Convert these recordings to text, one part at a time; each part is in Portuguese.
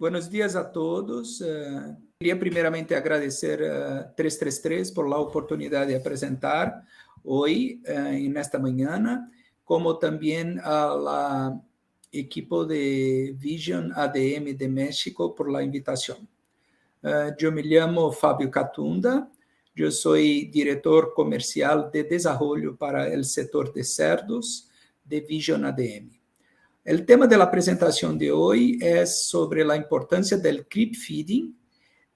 buenos dias a todos. Uh, queria primeiramente agradecer a uh, 333 por a oportunidade de apresentar hoje, uh, nesta manhã, como também a la equipo de Vision ADM de México por la invitação. Eu me chamo Fábio Catunda, eu sou diretor comercial de desenvolvimento para o setor de cerdos de Vision ADM. O tema da apresentação de hoje é sobre a importância do creep feeding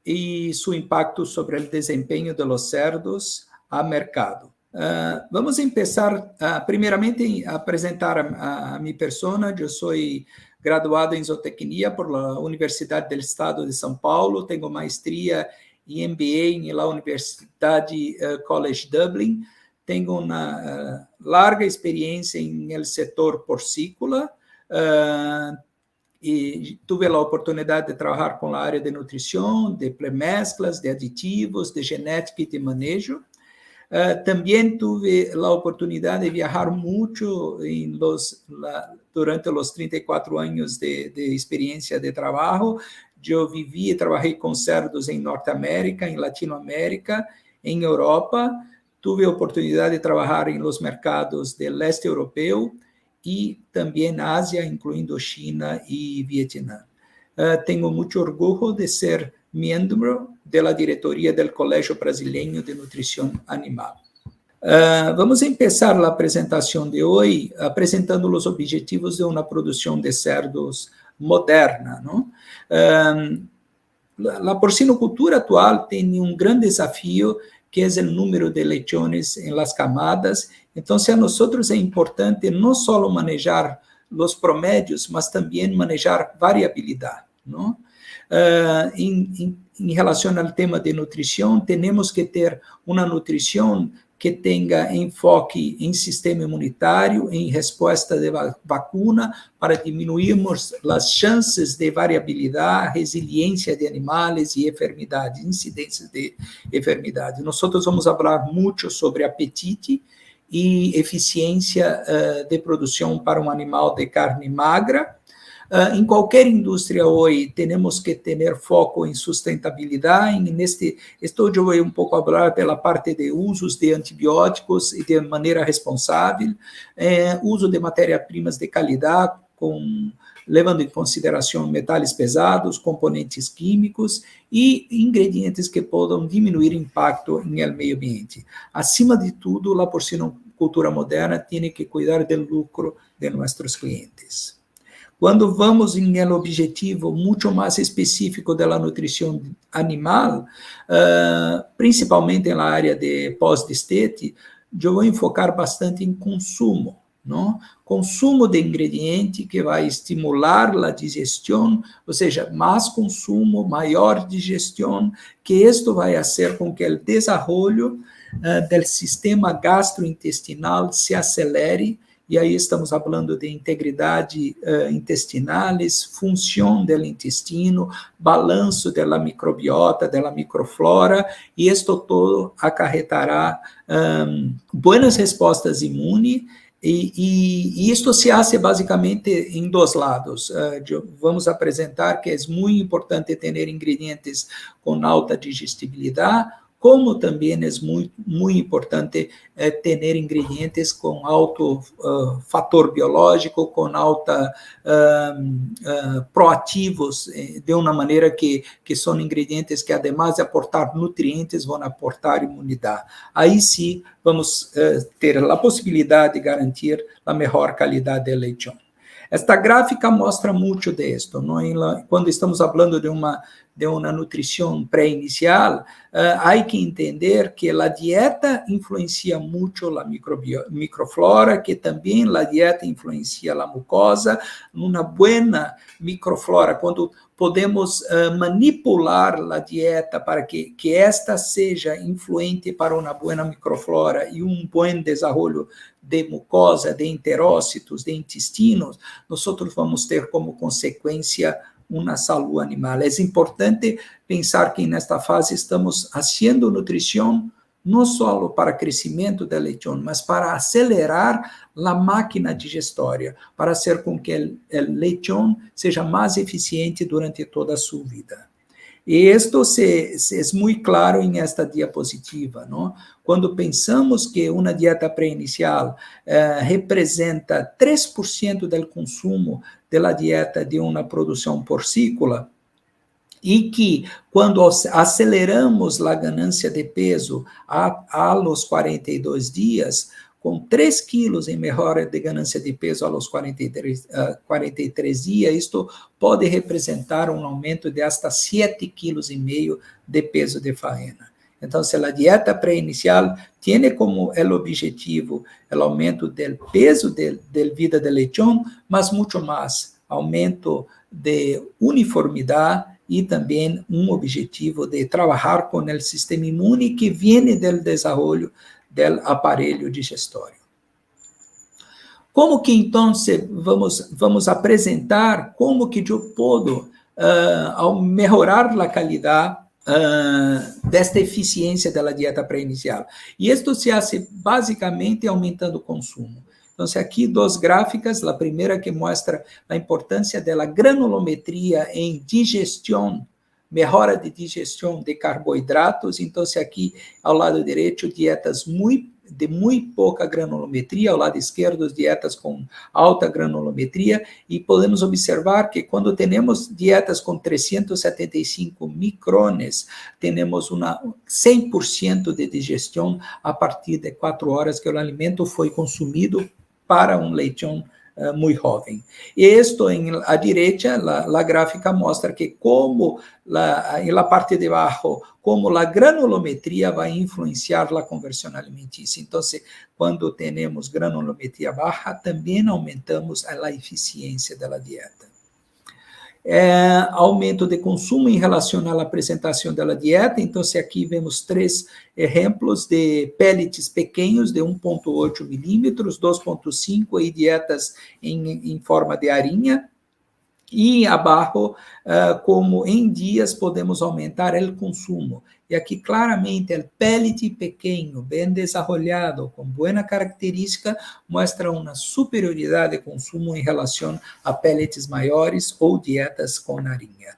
e seu impacto sobre o desempenho de los cerdos a mercado. Uh, vamos começar, uh, primeiramente, a apresentar a, a, minha persona. Eu sou graduado em zootecnia por la Universidade do Estado de São Paulo, tenho maestria e MBA na Universidade uh, College Dublin, tenho uma larga experiência no setor porcícola, Uh, e tive a oportunidade de trabalhar com a área de nutrição, de pré-mesclas, de aditivos, de genética e de manejo. Uh, também tive a oportunidade de viajar muito los, la, durante os 34 anos de, de experiência de trabalho. Eu vivi e trabalhei com cerdos em Norte América, em Latinoamérica, em Europa. Tive a oportunidade de trabalhar em los mercados do leste europeu, e também Ásia, incluindo China e Vietnã. Uh, tenho muito orgulho de ser membro da diretoria do Colégio Brasileiro de Nutrição Animal. Uh, vamos a apresentação de hoje apresentando os objetivos de uma produção de cerdos moderna. Uh, a porcinocultura atual tem um grande desafio que é o número de lechones em las camadas então, a nós é importante não só manejar os promédios, mas também manejar variabilidade. Não? Em, em, em, relação ao tema de nutrição, temos que ter uma nutrição que tenha enfoque em sistema imunitário, em resposta de vacuna, para diminuirmos as chances de variabilidade, resiliência de animais e enfermidades, incidências de enfermidade. Nós vamos falar muito sobre apetite, e eficiência uh, de produção para um animal de carne magra. Uh, em qualquer indústria hoje, temos que ter foco em sustentabilidade. Neste, estou eu vou um pouco falar pela parte de usos de antibióticos e de maneira responsável, eh, uso de matérias-primas de qualidade, com levando em consideração metais pesados, componentes químicos e ingredientes que possam diminuir o impacto no meio ambiente. Acima de tudo, a porcinocultura moderna tem que cuidar do lucro de nossos clientes. Quando vamos em el objetivo muito mais específico da nutrição animal, uh, principalmente na área de pós-destete, eu vou enfocar bastante em consumo não? Consumo de ingrediente que vai estimular a digestão, ou seja, mais consumo, maior digestão, que isto vai fazer com que o desenvolvimento uh, do sistema gastrointestinal se acelere, e aí estamos falando de integridade uh, intestinais, função do intestino, balanço da microbiota, da microflora, e isto todo acarretará um, boas respostas imunes e, e, e, isto se hace basicamente em dois lados. Uh, vamos apresentar que é muito importante ter ingredientes com alta digestibilidade, como também é muito, muito importante eh, ter ingredientes com alto uh, fator biológico, com alta uh, uh, proativos, eh, de uma maneira que, que são ingredientes que, además de aportar nutrientes, vão aportar imunidade. Aí sim, vamos ter a possibilidade de garantir a melhor qualidade de leite. Esta gráfica mostra muito disso. Quando estamos falando de uma de uma nutrição pré-inicial, uh, há que entender que a dieta influencia muito a microflora, que também a dieta influencia a mucosa, uma boa microflora, quando podemos uh, manipular a dieta para que, que esta seja influente para uma boa microflora e um bom desenvolvimento de mucosa, de enterócitos, de intestinos, nós vamos ter como consequência uma saúde animal. É importante pensar que nesta fase estamos fazendo nutrição não só para crescimento do lechão, mas para acelerar a máquina digestória, para fazer com que o lechão seja mais eficiente durante toda a sua vida. E isto se, se é muito claro em esta diapositiva, não? Quando pensamos que uma dieta pré-inicial eh, representa 3% do consumo da dieta de uma produção porcícola, e que quando aceleramos a ganância de peso a, a los 42 dias, com 3 quilos em melhora de ganância de peso aos 43, uh, 43 dias, isto pode representar um aumento de hasta 7 quilos e meio de peso de faena. Então, a dieta pré-inicial tem como el objetivo o aumento do peso de vida de lechão, mas muito mais aumento de uniformidade e também um objetivo de trabalhar com o sistema imune que vem do desenvolvimento del aparelho digestório. Como que então vamos vamos apresentar como que eu posso uh, ao melhorar a qualidade uh, desta eficiência da dieta pré-inicial? E isto se faz basicamente aumentando o consumo. Então, aqui duas gráficas, a primeira que mostra a importância da granulometria em digestão melhora de digestão de carboidratos. Então, se aqui ao lado direito, dietas muito de muito pouca granulometria, ao lado esquerdo, dietas com alta granulometria, e podemos observar que quando temos dietas com 375 micrones, temos uma 100% de digestão a partir de quatro horas que o alimento foi consumido para um leitão muito jovem. E isto, em a direita, a gráfica mostra que como, la parte de baixo, como a granulometria vai influenciar a conversão alimentícia. Então, quando temos granulometria baixa, também aumentamos a eficiência da dieta é, aumento de consumo em relação à apresentação da dieta. Então, se aqui vemos três exemplos de pellets pequenos de 1,8 milímetros, 2,5 e dietas em, em forma de arinha, e abaixo, uh, como em dias podemos aumentar o consumo. Aqui claramente o pellet pequeno, bem desenvolvido, com boa característica, mostra uma superioridade de consumo em relação a pellets maiores ou dietas com narinha.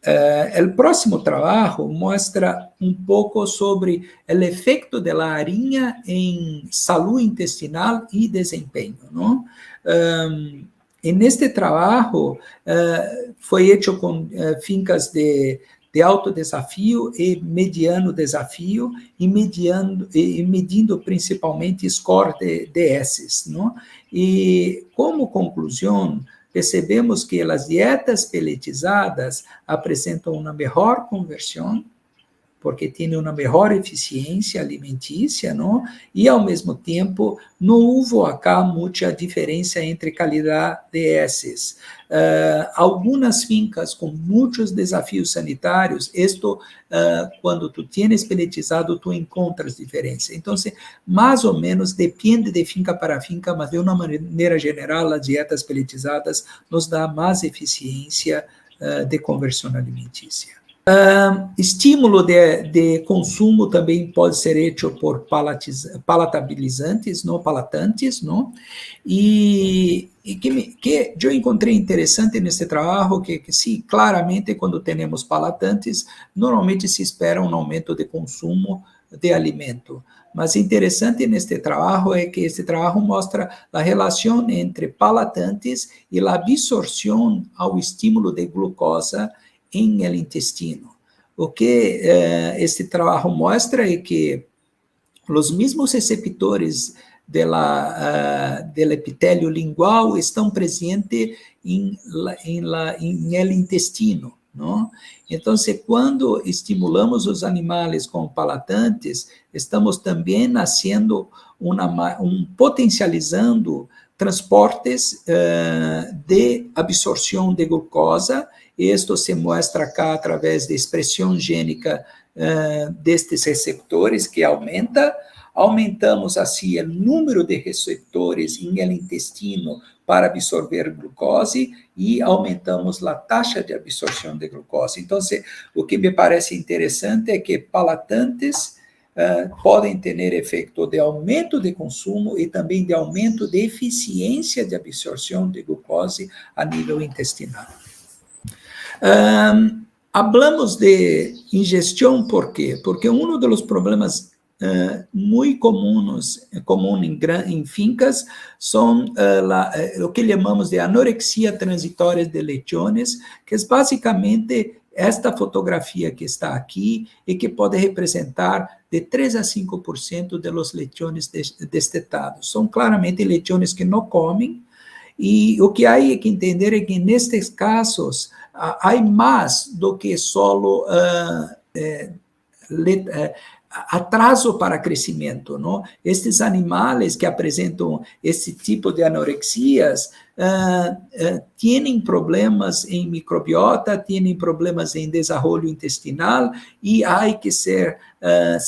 Uh, o próximo trabalho mostra um pouco sobre o efeito da arinha em saúde intestinal e desempenho. Não? Um, e neste trabalho uh, foi feito com uh, fincas de, de alto desafio e mediano desafio, e, mediando, e medindo principalmente score de DS. Não? E como conclusão, percebemos que as dietas peletizadas apresentam uma melhor conversão porque tem uma melhor eficiência alimentícia, não? E ao mesmo tempo não houve acá muita diferença entre qualidade de. Uh, algumas fincas com muitos desafios sanitários, isto uh, quando tu tienes peletizado, tu encontras diferença. Então, mais ou menos depende de finca para finca, mas de uma maneira geral, as dietas peletizadas nos dá mais eficiência uh, de conversão alimentícia. Uh, estímulo de, de, consumo também pode ser feito por palatabilizantes, não palatantes, não? E, e que, me, que eu encontrei interessante nesse trabalho que, que sim, claramente quando temos palatantes, normalmente se espera um aumento de consumo de alimento. Mas interessante neste trabalho é que este trabalho mostra a relação entre palatantes e a absorção ao estímulo de glucosa em el intestino. O que eh, este trabalho mostra é que os mesmos receptores de la, uh, del epitélio lingual estão presentes em, em, el intestino. Não? Então, quando estimulamos os animais com palatantes, estamos também nascendo uma, um potencializando transportes uh, de absorção de glucosa isto se mostra cá através da expressão gênica uh, destes receptores que aumenta. Aumentamos assim o número de receptores em el intestino para absorver glucose e aumentamos a taxa de absorção de glucose. Então, o que me parece interessante é que palatantes uh, podem ter efeito de aumento de consumo e também de aumento de eficiência de absorção de glucose a nível intestinal. Um, hablamos de ingestão, por quê? Porque um dos problemas uh, muito comuns comum em, em fincas são uh, uh, o que chamamos de anorexia transitória de lechones, que é basicamente esta fotografia que está aqui e que pode representar de 3 a 5% de los lechones destetados. São claramente lechones que não comem, e o que há que entender é que nestes casos há mais do que solo uh, atraso para crescimento, não? Estes animais que apresentam esse tipo de anorexias uh, uh, têm problemas em microbiota, têm problemas em desenvolvimento intestinal e há que ser uh,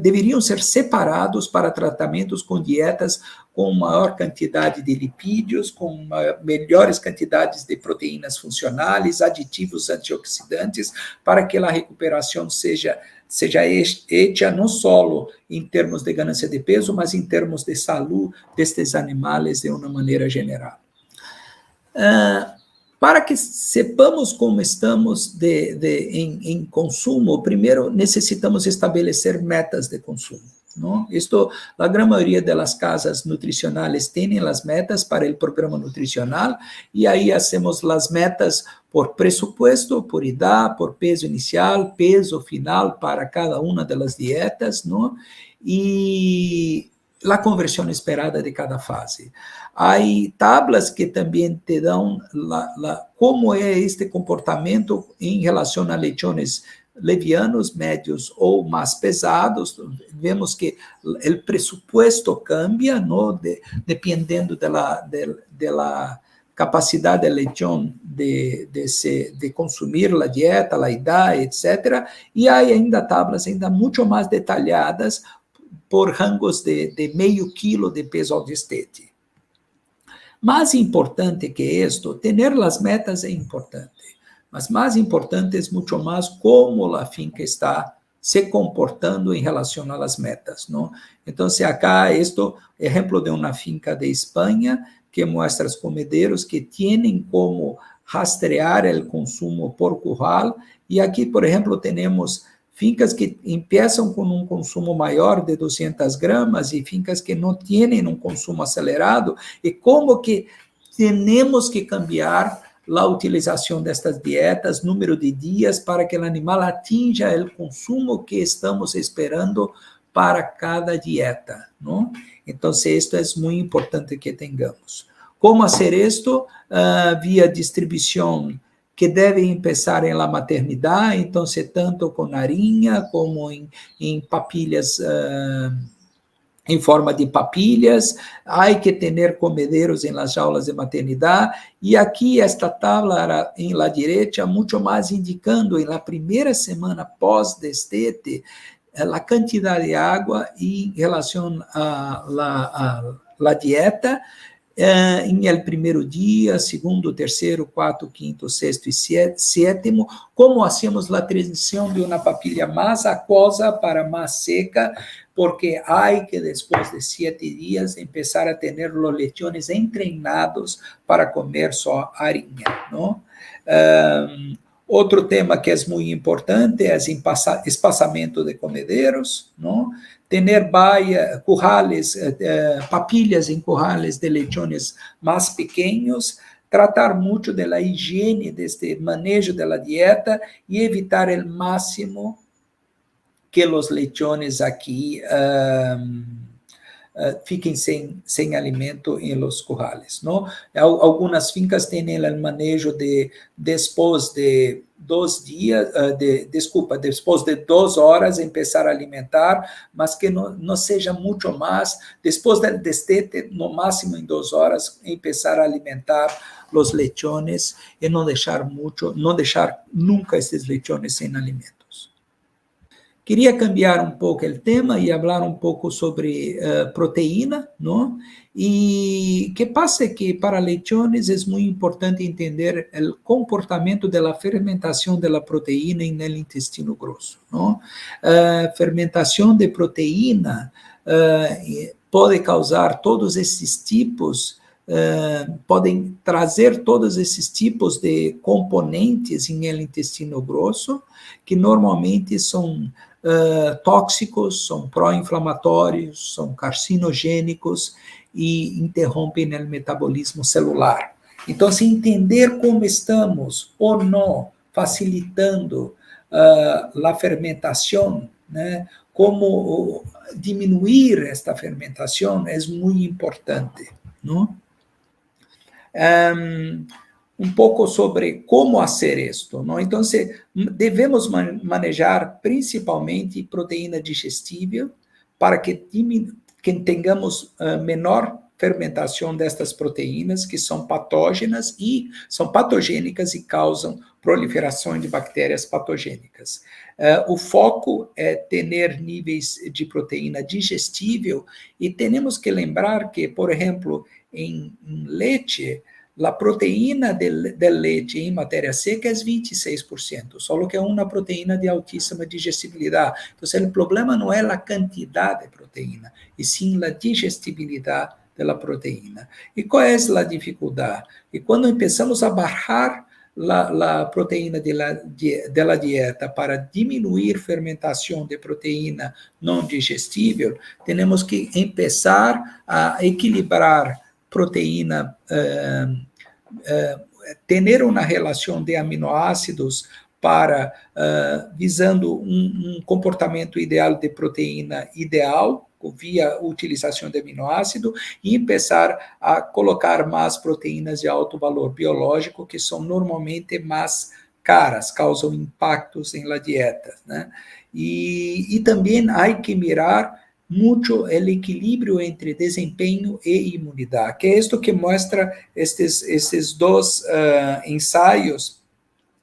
deveriam ser separados para tratamentos com dietas com maior quantidade de lipídios, com melhores quantidades de proteínas funcionais, aditivos antioxidantes, para que a recuperação seja seja hecha não só em termos de ganância de peso, mas em termos de saúde destes animais de uma maneira geral. Uh, para que sepamos como estamos de, de, em, em consumo, primeiro necessitamos estabelecer metas de consumo. ¿No? Esto, la gran mayoría de las casas nutricionales tienen las metas para el programa nutricional y ahí hacemos las metas por presupuesto, por edad, por peso inicial, peso final para cada una de las dietas, ¿no? Y la conversión esperada de cada fase. Hay tablas que también te dan la, cómo es este comportamiento en relación a lechones levianos, médios ou mais pesados. Vemos que o pressuposto cambia? De, dependendo da de, de capacidade lechón de, de, se, de consumir a dieta, a idade, etc. E há ainda tablas ainda muito mais detalhadas por rangos de, de meio quilo de peso ao destete. Mais importante que isto, ter as metas é importante. Mas mais importante é muito mais como a finca está se comportando em relação às metas, não? Então, acá isto exemplo de uma finca de Espanha que mostra os comedeiros que têm como rastrear o consumo por curral e aqui, por exemplo, temos fincas que empiezam com um consumo maior de 200 gramas e fincas que não têm um consumo acelerado e como que temos que cambiar a utilização destas dietas, número de dias para que o animal atinja o consumo que estamos esperando para cada dieta, não? Então, isto é muito importante que tenhamos. Como fazer isto? Uh, via distribuição que deve começar em la maternidade, então, tanto com narinha como em, papilhas uh, em forma de papilhas, há que ter comedeiros em las jaulas de maternidade, e aqui esta tabla em la direita, muito mais indicando em la primeira semana pós-destete, eh, a quantidade de água em relação à la, a, la dieta, eh, em el primeiro dia, segundo, terceiro, quarto, quinto, sexto e sétimo, como hacemos a transição de uma papilha mais aquosa para mais seca, porque hay que después de siete días empezar a tener los lechones entrenados para comer só harina, ¿no? Um, outro tema que é muito importante é o espaçamento de comederos, não? Tener baia, currales, eh, papilhas em currales de lechones mais pequenos, tratar muito da higiene deste manejo da dieta e evitar o máximo que os lechones aqui um, uh, fiquem sem, sem alimento em los currales. Não? Algumas fincas têm o manejo de depois de dois dias, uh, de, desculpa, depois de duas horas, começar a alimentar, mas que não, não seja muito mais, depois do destete, no máximo em duas horas, começar a alimentar os lechones e não deixar muito, não deixar nunca esses lechones sem alimento Queria cambiar um pouco o tema e falar um pouco sobre uh, proteína, não? E que passa que para lechones é muito importante entender o comportamento da fermentação da proteína no intestino grosso, não? Uh, fermentação de proteína uh, causar todos esses tipos Uh, podem trazer todos esses tipos de componentes em intestino grosso, que normalmente são uh, tóxicos, são pró-inflamatórios, são carcinogênicos e interrompem o metabolismo celular. Então, se entender como estamos ou não facilitando uh, a fermentação, né, como diminuir esta fermentação é muito importante. Não? Um, um pouco sobre como fazer isto. Não? Então, devemos manejar principalmente proteína digestível para que, que tenhamos uh, menor fermentação destas proteínas que são patógenas e são patogênicas e causam proliferação de bactérias patogênicas. Uh, o foco é ter níveis de proteína digestível e temos que lembrar que, por exemplo, em, em leite, a proteína del leite em matéria seca é 26%, só que é uma proteína de altíssima digestibilidade. Então, o problema não é a quantidade de proteína, e sim a digestibilidade da proteína. E qual é a dificuldade? E quando começamos a barrar a, proteína da dieta para diminuir fermentação de proteína não digestível, temos que começar a equilibrar proteína uh, uh, ter uma relação de aminoácidos para uh, visando um, um, comportamento ideal de proteína ideal via utilização de aminoácido e começar a colocar mais proteínas de alto valor biológico que são normalmente mais caras, causam impactos em la dieta, né? E, e também há que mirar muito o equilíbrio entre desempenho e imunidade, que é isto que mostra estes, esses dois uh, ensaios,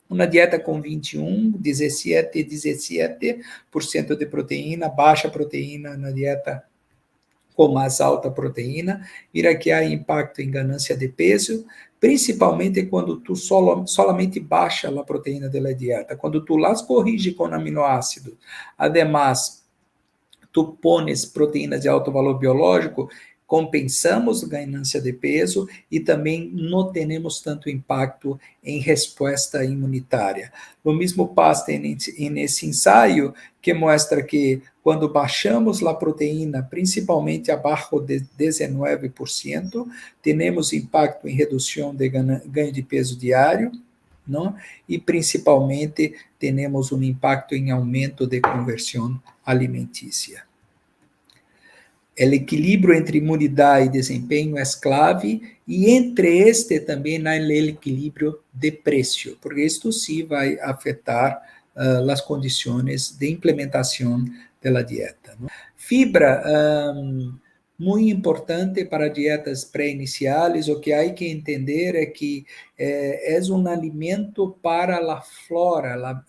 uma dieta com 21, 17 17% de proteína, baixa proteína na dieta com mais alta proteína, vira que há impacto em ganância de peso, principalmente quando tu solo, solamente baixa a proteína da dieta, quando tu las corrige com aminoácidos, además tu pones proteínas de alto valor biológico, compensamos ganância de peso e também não temos tanto impacto em resposta imunitária. O mesmo passa nesse ensaio que mostra que quando baixamos a proteína, principalmente abaixo de 19%, temos impacto em redução de ganho de peso diário, não? e principalmente temos um impacto em aumento de conversão alimentícia. O equilíbrio entre imunidade e desempenho é clave, e entre este também há o equilíbrio de preço, porque isto sim vai afetar uh, as condições de implementação da dieta. Fibra, um, muito importante para dietas pré-iniciais, o que há que entender é que é, é um alimento para a flora a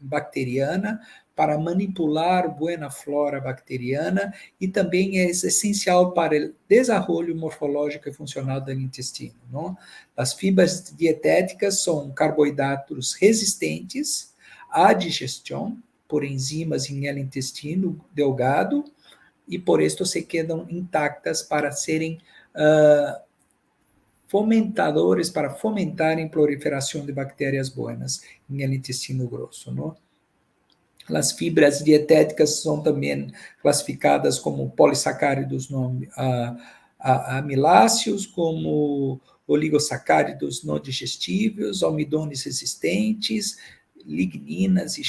bacteriana, para manipular boa flora bacteriana e também é essencial para o desenvolvimento morfológico e funcional do intestino. Não? As fibras dietéticas são carboidratos resistentes à digestão por enzimas em el intestino delgado e por isso se quedam intactas para serem uh, fomentadores, para fomentarem a proliferação de bactérias boas em intestino grosso. Não? As fibras dietéticas são também classificadas como polissacáridos não, a, amiláceos, como oligosacáridos não digestíveis, almidones resistentes, ligninas e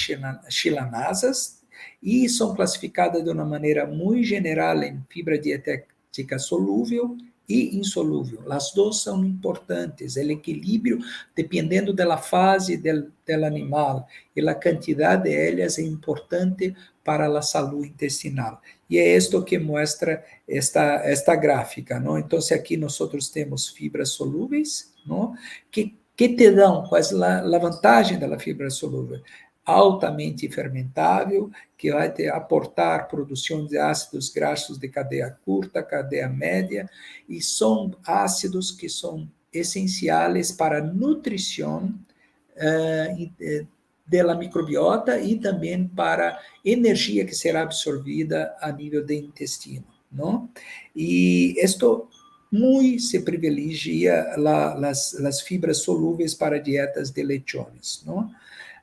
chilanasas, e são classificadas de uma maneira muito geral em fibra dietética solúvel e insolúvel. As duas são importantes. O equilíbrio, dependendo da fase do, animal e a quantidade de elas, é importante para a saúde intestinal. E é isto que mostra esta, esta gráfica. Não? Então, aqui nós temos fibras solúveis, não? que que te dão, qual é a, vantagem da fibra solúvel? Altamente fermentável, que vai ter, aportar produção de ácidos graxos de cadeia curta, cadeia média, e são ácidos que são essenciais para a nutrição uh, da microbiota e também para energia que será absorvida a nível do intestino, não? E isto muito se privilegia la, las fibras solúveis para dietas de lechones, não?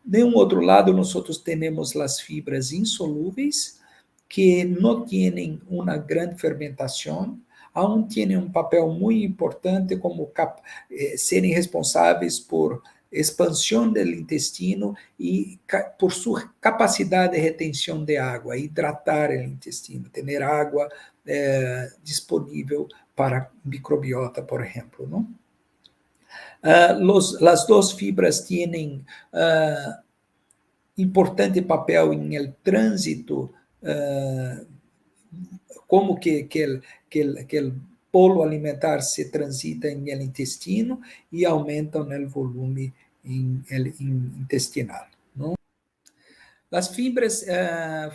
De um outro lado, nós temos as fibras insolúveis, que não têm uma grande fermentação, aún têm um papel muito importante como cap, eh, serem responsáveis por expansão do intestino e por sua capacidade de retenção de água, hidratar o intestino, ter água eh, disponível para microbiota, por exemplo, não? Uh, los, las dos fibras tienen uh, importante papel en el tránsito, uh, como que, que, el, que, el, que el polo alimentar se transita en el intestino y aumentan el volumen en el intestinal. ¿no? Las fibras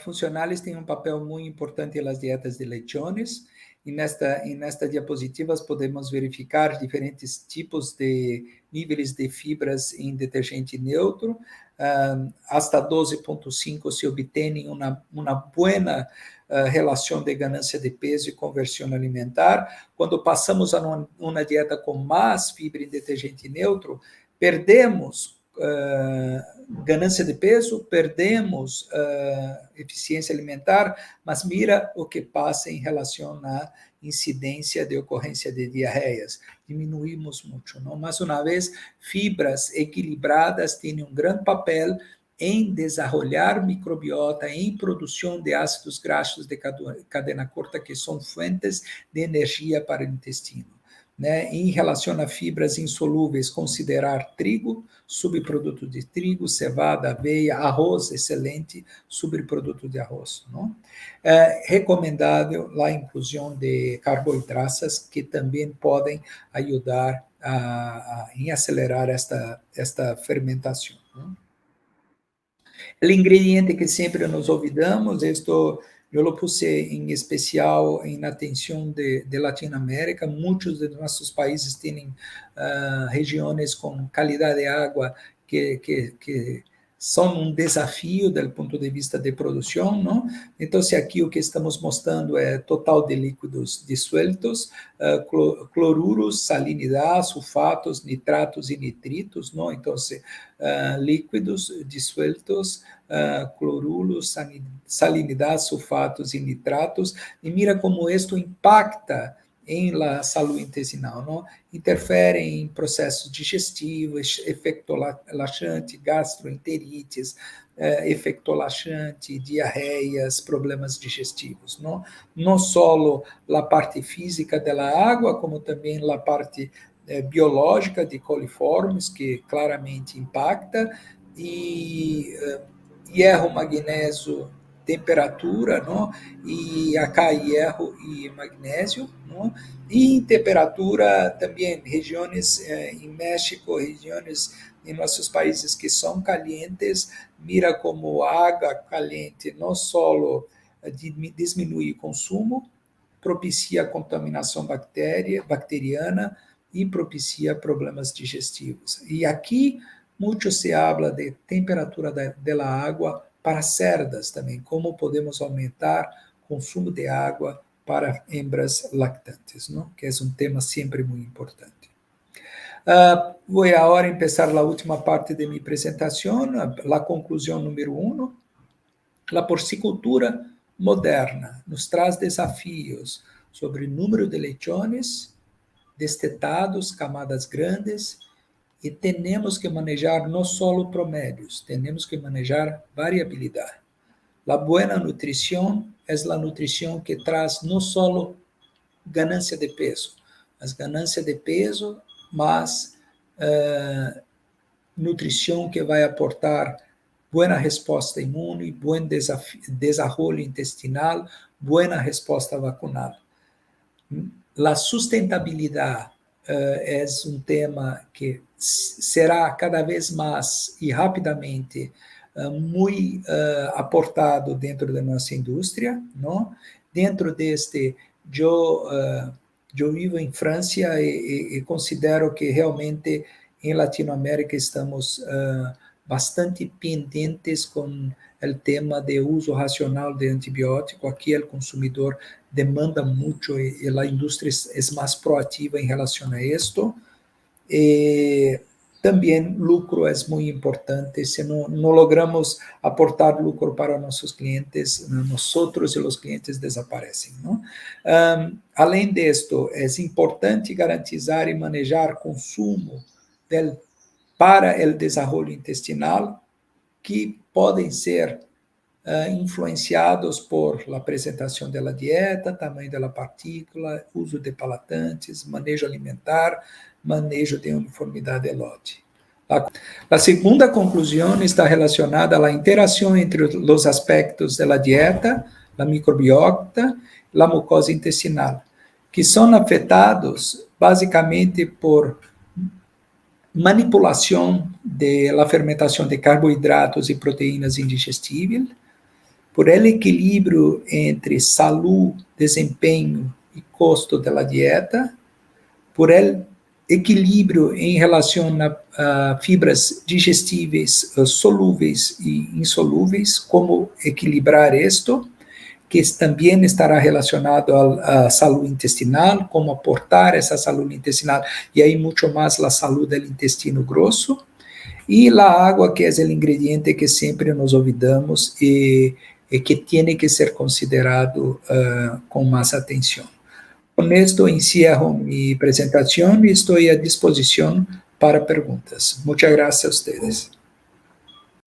funcionales tienen un papel muy importante en las dietas de lechones. E nesta, e nestas diapositivas podemos verificar diferentes tipos de níveis de fibras em detergente neutro. Uh, hasta 12,5 se obtém uma, uma boa uh, relação de ganância de peso e conversão alimentar. Quando passamos a uma dieta com mais fibra em detergente neutro, perdemos uh, ganância de peso, perdemos uh, eficiência alimentar, mas mira o que passa em relação à incidência de ocorrência de diarreias. Diminuímos muito, não? Mais uma vez, fibras equilibradas têm um grande papel em desenvolver microbiota, em produção de ácidos graxos de cadena curta, que são fontes de energia para o intestino né, em relação a fibras insolúveis, considerar trigo, subproduto de trigo, cevada, aveia, arroz, excelente, subproduto de arroz. Não? É recomendável a inclusão de carboidratos, que também podem ajudar a, a, em acelerar esta, esta fermentação. Não? O ingrediente que sempre nos olvidamos, estou eu lo puse em especial em atenção de, de Latinoamérica. Muitos de nossos países têm uh, regiões com qualidade de água que, que, que são um desafio do ponto de vista de produção, não? Então, se aqui o que estamos mostrando é total de líquidos disueltos, uh, cloruros, salinidade, sulfatos, nitratos e nitritos, não? Então, se, uh, líquidos disueltos, uh, cloruros, salinidade, sulfatos e nitratos, e mira como isto impacta em la saúde intestinal, não? interfere em processos digestivos, efeito laxante, gastroenterites, eh, efeito laxante, diarreias, problemas digestivos, não? Não só a parte física da água, como também a parte eh, biológica de coliformes, que claramente impacta, e eh, hierro, magnésio, temperatura, não? e acá hierro e magnésio, não? e em temperatura também, regiões eh, em México, regiões em nossos países que são calientes, mira como água caliente não só diminui o consumo, propicia a contaminação bactéria, bacteriana e propicia problemas digestivos. E aqui muito se habla de temperatura da, da água para cerdas também, como podemos aumentar o consumo de água para hembras lactantes, não? que é um tema sempre muito importante. Uh, vou agora começar a última parte de minha apresentação, a conclusão número um. A porcicultura moderna nos traz desafios sobre número de lechones, destetados, camadas grandes, e temos que manejar não só promédios, temos que manejar variabilidade. A boa nutrição é a nutrição que traz não só ganância de peso, mas ganância de peso, mas uh, nutrição que vai aportar boa resposta imune, bom desenvolvimento intestinal, boa resposta vacunal. A sustentabilidade é um tema que será cada vez mais e rapidamente muito aportado dentro da nossa indústria, não? Dentro deste, eu, eu vivo em França e, e, considero que realmente em Latinoamérica estamos bastante pendentes com o tema de uso racional de antibiótico. Aqui o consumidor demanda muito e, a indústria é mais proativa em relação a isto. E também lucro é muito importante. Se não, logramos aportar lucro para nossos clientes, nós e os clientes desaparecem. Um, além disto, é importante garantizar e manejar consumo del, para o desenvolvimento intestinal que podem ser influenciados por la apresentação da dieta, tamanho da partícula, uso de palatantes, manejo alimentar, manejo de uniformidade de lote. A segunda conclusão está relacionada à interação entre os aspectos da dieta, a microbiota a mucosa intestinal, que são afetados basicamente por manipulação da fermentação de carboidratos e proteínas indigestíveis, por el equilíbrio entre saúde, desempenho e custo da dieta, por el equilíbrio em relação a, fibras digestíveis, uh, solúveis e insolúveis, como equilibrar isto, que também estará relacionado à saúde intestinal, como aportar essa saúde intestinal, e aí muito mais a saúde do intestino grosso, e a água, que é o ingrediente que sempre nos olvidamos e, que tem que ser considerado uh, com mais atenção. Esto encerro minha apresentação e estou à disposição para perguntas. Muitas graças a vocês.